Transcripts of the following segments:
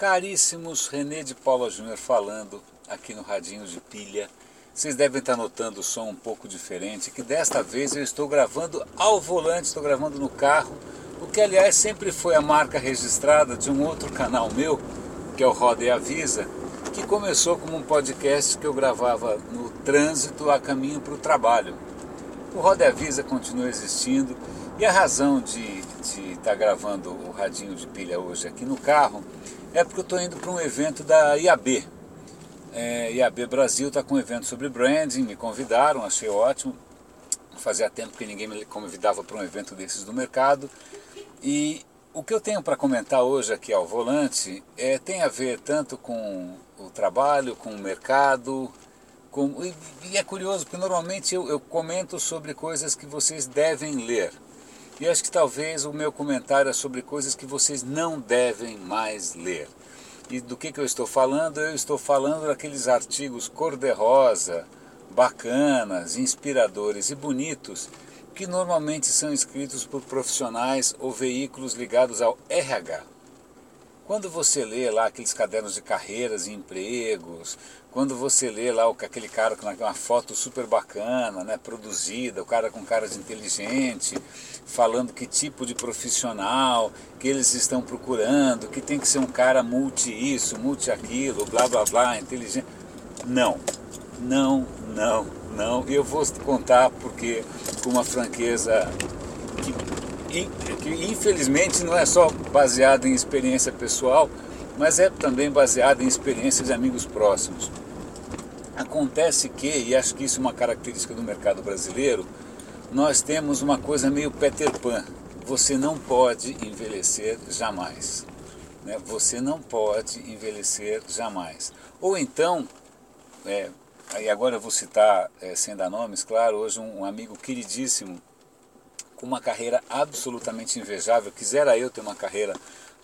Caríssimos, René de Paula Júnior falando aqui no Radinho de Pilha. Vocês devem estar notando o som um pouco diferente, que desta vez eu estou gravando ao volante, estou gravando no carro, o que aliás sempre foi a marca registrada de um outro canal meu, que é o Roda e Avisa, que começou como um podcast que eu gravava no trânsito a caminho para o trabalho. O Roda e Avisa continua existindo e a razão de estar gravando o Radinho de Pilha hoje aqui no carro é porque eu estou indo para um evento da IAB. É, IAB Brasil está com um evento sobre branding, me convidaram, achei ótimo. Fazia tempo que ninguém me convidava para um evento desses do mercado. E o que eu tenho para comentar hoje aqui ao volante é, tem a ver tanto com o trabalho, com o mercado, com, e, e é curioso, porque normalmente eu, eu comento sobre coisas que vocês devem ler. E acho que talvez o meu comentário é sobre coisas que vocês não devem mais ler. E do que, que eu estou falando? Eu estou falando daqueles artigos cor-de-rosa, bacanas, inspiradores e bonitos que normalmente são escritos por profissionais ou veículos ligados ao RH. Quando você lê lá aqueles cadernos de carreiras e empregos, quando você lê lá aquele cara com uma foto super bacana, né, produzida, o cara com cara de inteligente, falando que tipo de profissional que eles estão procurando, que tem que ser um cara multi isso, multi aquilo, blá blá blá, inteligente. Não, não, não, não. Eu vou contar porque com uma franqueza que que infelizmente não é só baseado em experiência pessoal, mas é também baseado em experiências de amigos próximos. Acontece que, e acho que isso é uma característica do mercado brasileiro, nós temos uma coisa meio Peter Pan. Você não pode envelhecer jamais. Né? Você não pode envelhecer jamais. Ou então, é, aí agora eu vou citar, é, sem dar nomes, claro, hoje um, um amigo queridíssimo com uma carreira absolutamente invejável. Quisera eu ter uma carreira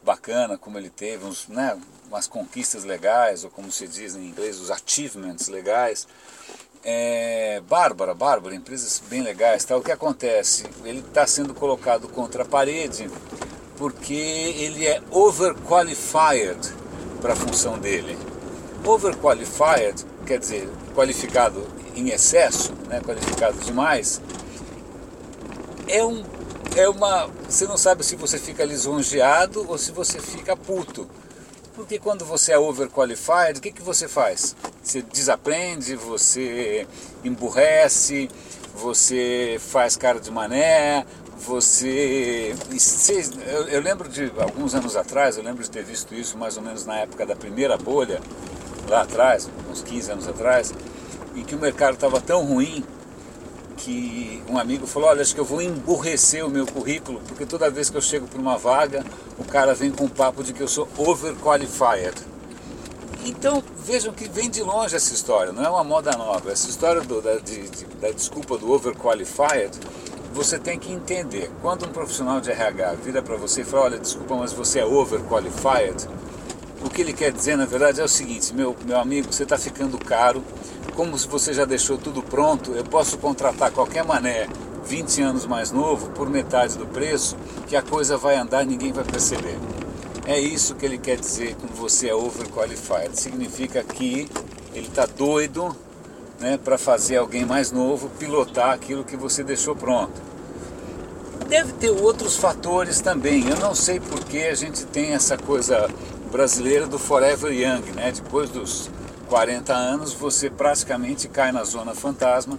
bacana como ele teve, uns, né, umas conquistas legais, ou como se diz em inglês, os achievements legais. É, Bárbara, Bárbara, empresas bem legais. Tá? O que acontece? Ele está sendo colocado contra a parede porque ele é overqualified para a função dele. Overqualified quer dizer qualificado em excesso, né, qualificado demais, é um é uma você não sabe se você fica lisonjeado ou se você fica puto. Porque quando você é overqualified, o que, que você faz? Você desaprende, você emburrece, você faz cara de mané, você. Eu, eu lembro de alguns anos atrás, eu lembro de ter visto isso mais ou menos na época da primeira bolha, lá atrás, uns 15 anos atrás, em que o mercado estava tão ruim que um amigo falou, olha, acho que eu vou emburrecer o meu currículo, porque toda vez que eu chego para uma vaga, o cara vem com o papo de que eu sou overqualified. Então vejam que vem de longe essa história, não é uma moda nova. Essa história do, da, de, de, da desculpa do overqualified, você tem que entender. Quando um profissional de RH vira para você e fala, olha, desculpa, mas você é overqualified, o que ele quer dizer na verdade é o seguinte, meu, meu amigo, você está ficando caro, como se você já deixou tudo pronto, eu posso contratar qualquer mané 20 anos mais novo por metade do preço, que a coisa vai andar e ninguém vai perceber. É isso que ele quer dizer quando você é overqualified. Significa que ele está doido né, para fazer alguém mais novo pilotar aquilo que você deixou pronto. Deve ter outros fatores também. Eu não sei porque a gente tem essa coisa brasileira do forever young, né? Depois dos 40 anos, você praticamente cai na zona fantasma,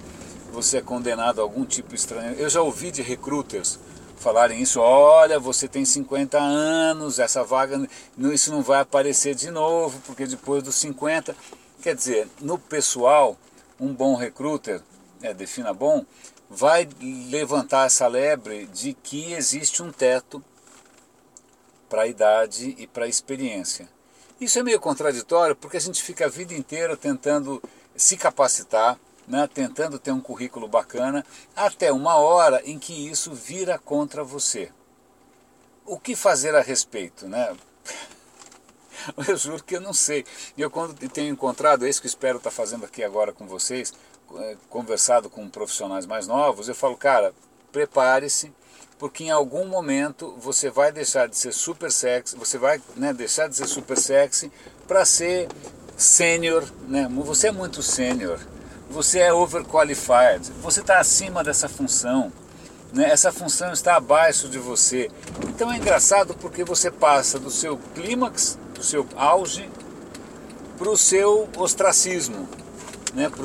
você é condenado a algum tipo estranho. Eu já ouvi de recruiters falarem isso, olha, você tem 50 anos, essa vaga, isso não vai aparecer de novo, porque depois dos 50, quer dizer, no pessoal, um bom recruiter, é, defina bom, vai levantar essa lebre de que existe um teto para a idade e para a experiência. Isso é meio contraditório porque a gente fica a vida inteira tentando se capacitar, né, tentando ter um currículo bacana, até uma hora em que isso vira contra você. O que fazer a respeito? Né? Eu juro que eu não sei. Eu quando tenho encontrado, é isso que espero estar fazendo aqui agora com vocês, é, conversado com profissionais mais novos, eu falo, cara, prepare-se, porque em algum momento você vai deixar de ser super sexy, você vai né, deixar de ser super sexy para ser sênior, né? Você é muito sênior, você é overqualified, você está acima dessa função, né? Essa função está abaixo de você. Então é engraçado porque você passa do seu clímax, do seu auge, para o seu ostracismo, né? Para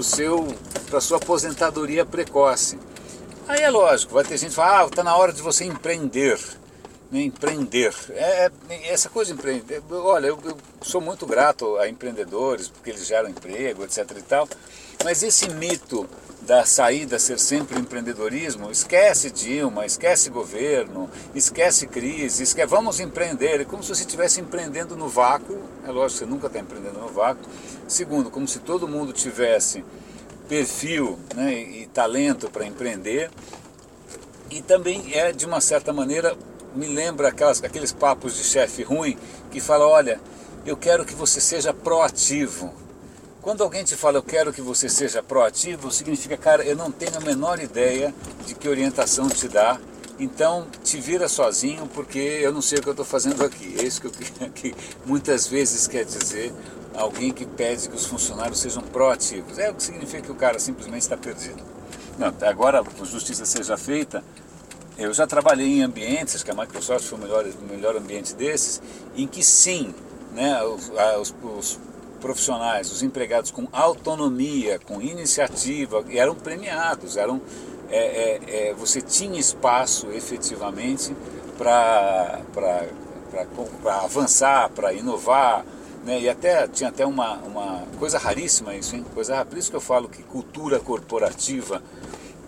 para sua aposentadoria precoce. Aí é lógico, vai ter gente que fala, ah, está na hora de você empreender. Né, empreender. É, é, essa coisa de empreender. Olha, eu, eu, sou muito grato a empreendedores, porque eles geram emprego, etc. e tal. Mas esse mito da saída ser sempre empreendedorismo, esquece Dilma, esquece governo, esquece crise, esquece, vamos empreender. É como se você estivesse empreendendo no vácuo. É lógico você nunca está empreendendo no vácuo. Segundo, como se todo mundo tivesse perfil né, e, talento para empreender. E também é, de uma certa maneira, me lembra aquelas, aqueles papos de chefe ruim que fala, olha, eu quero que você seja proativo. Quando alguém te fala, eu quero que você seja proativo, significa, cara, eu não tenho a menor ideia de que orientação te dá, então te vira sozinho porque eu não sei o que eu estou fazendo aqui. É isso que, eu, que muitas vezes quer dizer alguém que pede que os funcionários sejam proativos. É o que significa que o cara simplesmente está perdido. Não, agora, a justiça seja feita, eu já trabalhei em ambientes, que a Microsoft foi o melhor, o melhor ambiente desses, em que sim, né, os, os, os profissionais, os empregados com autonomia, com iniciativa, eram premiados, eram, é, é, é, você tinha espaço efetivamente para avançar, para inovar, né? E até tinha até uma, uma coisa raríssima isso, hein? Coisa, por isso que eu falo que cultura corporativa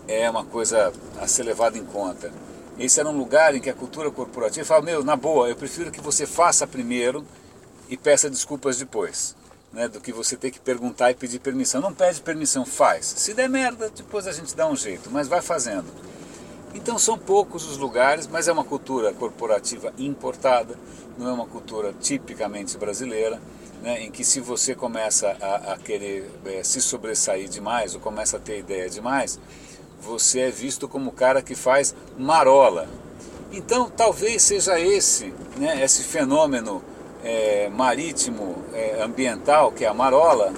é uma coisa a ser levada em conta. Esse era um lugar em que a cultura corporativa fala, meu, na boa, eu prefiro que você faça primeiro e peça desculpas depois. Né, do que você ter que perguntar e pedir permissão. Não pede permissão, faz. Se der merda, depois a gente dá um jeito, mas vai fazendo. Então são poucos os lugares, mas é uma cultura corporativa importada, não é uma cultura tipicamente brasileira, né, em que se você começa a, a querer é, se sobressair demais ou começa a ter ideia demais, você é visto como o cara que faz marola. Então talvez seja esse, né, esse fenômeno é, marítimo, é, ambiental, que é a marola,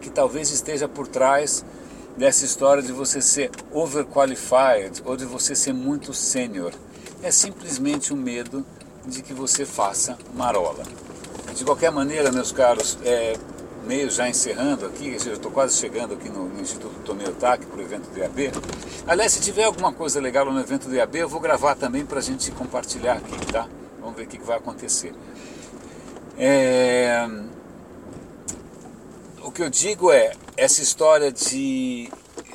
que talvez esteja por trás dessa história de você ser overqualified ou de você ser muito sênior. É simplesmente o um medo de que você faça marola. De qualquer maneira, meus caros, é, meio já encerrando aqui, eu estou quase chegando aqui no, Instituto Tomei Otaki para o evento do IAB. Aliás, se tiver alguma coisa legal no evento do IAB, eu vou gravar também para a gente compartilhar aqui, tá? Vamos ver o que vai acontecer. É, o que eu digo é, essa história de,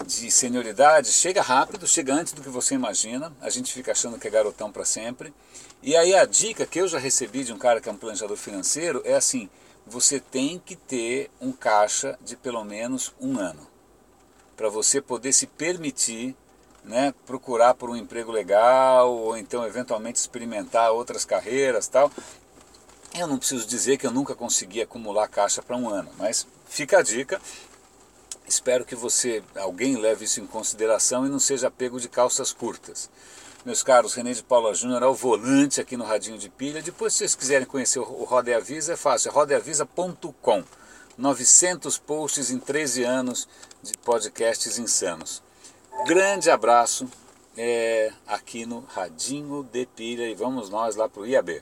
de senioridade chega rápido, chega antes do que você imagina, a gente fica achando que é garotão para sempre. E aí a dica que eu já recebi de um cara que é um planejador financeiro é assim, você tem que ter um caixa de pelo menos um ano, para você poder se permitir né, procurar por um emprego legal, ou então eventualmente experimentar outras carreiras tal. Eu não preciso dizer que eu nunca consegui acumular caixa para um ano, mas fica a dica. Espero que você, alguém leve isso em consideração e não seja pego de calças curtas. Meus caros, René de Paula Júnior ao volante aqui no Radinho de Pilha. Depois, se vocês quiserem conhecer o Roda e Avisa, é fácil, é rodeavisa.com. 900 posts em 13 anos de podcasts insanos. Grande abraço é, aqui no Radinho de Pilha e vamos nós lá para o IAB.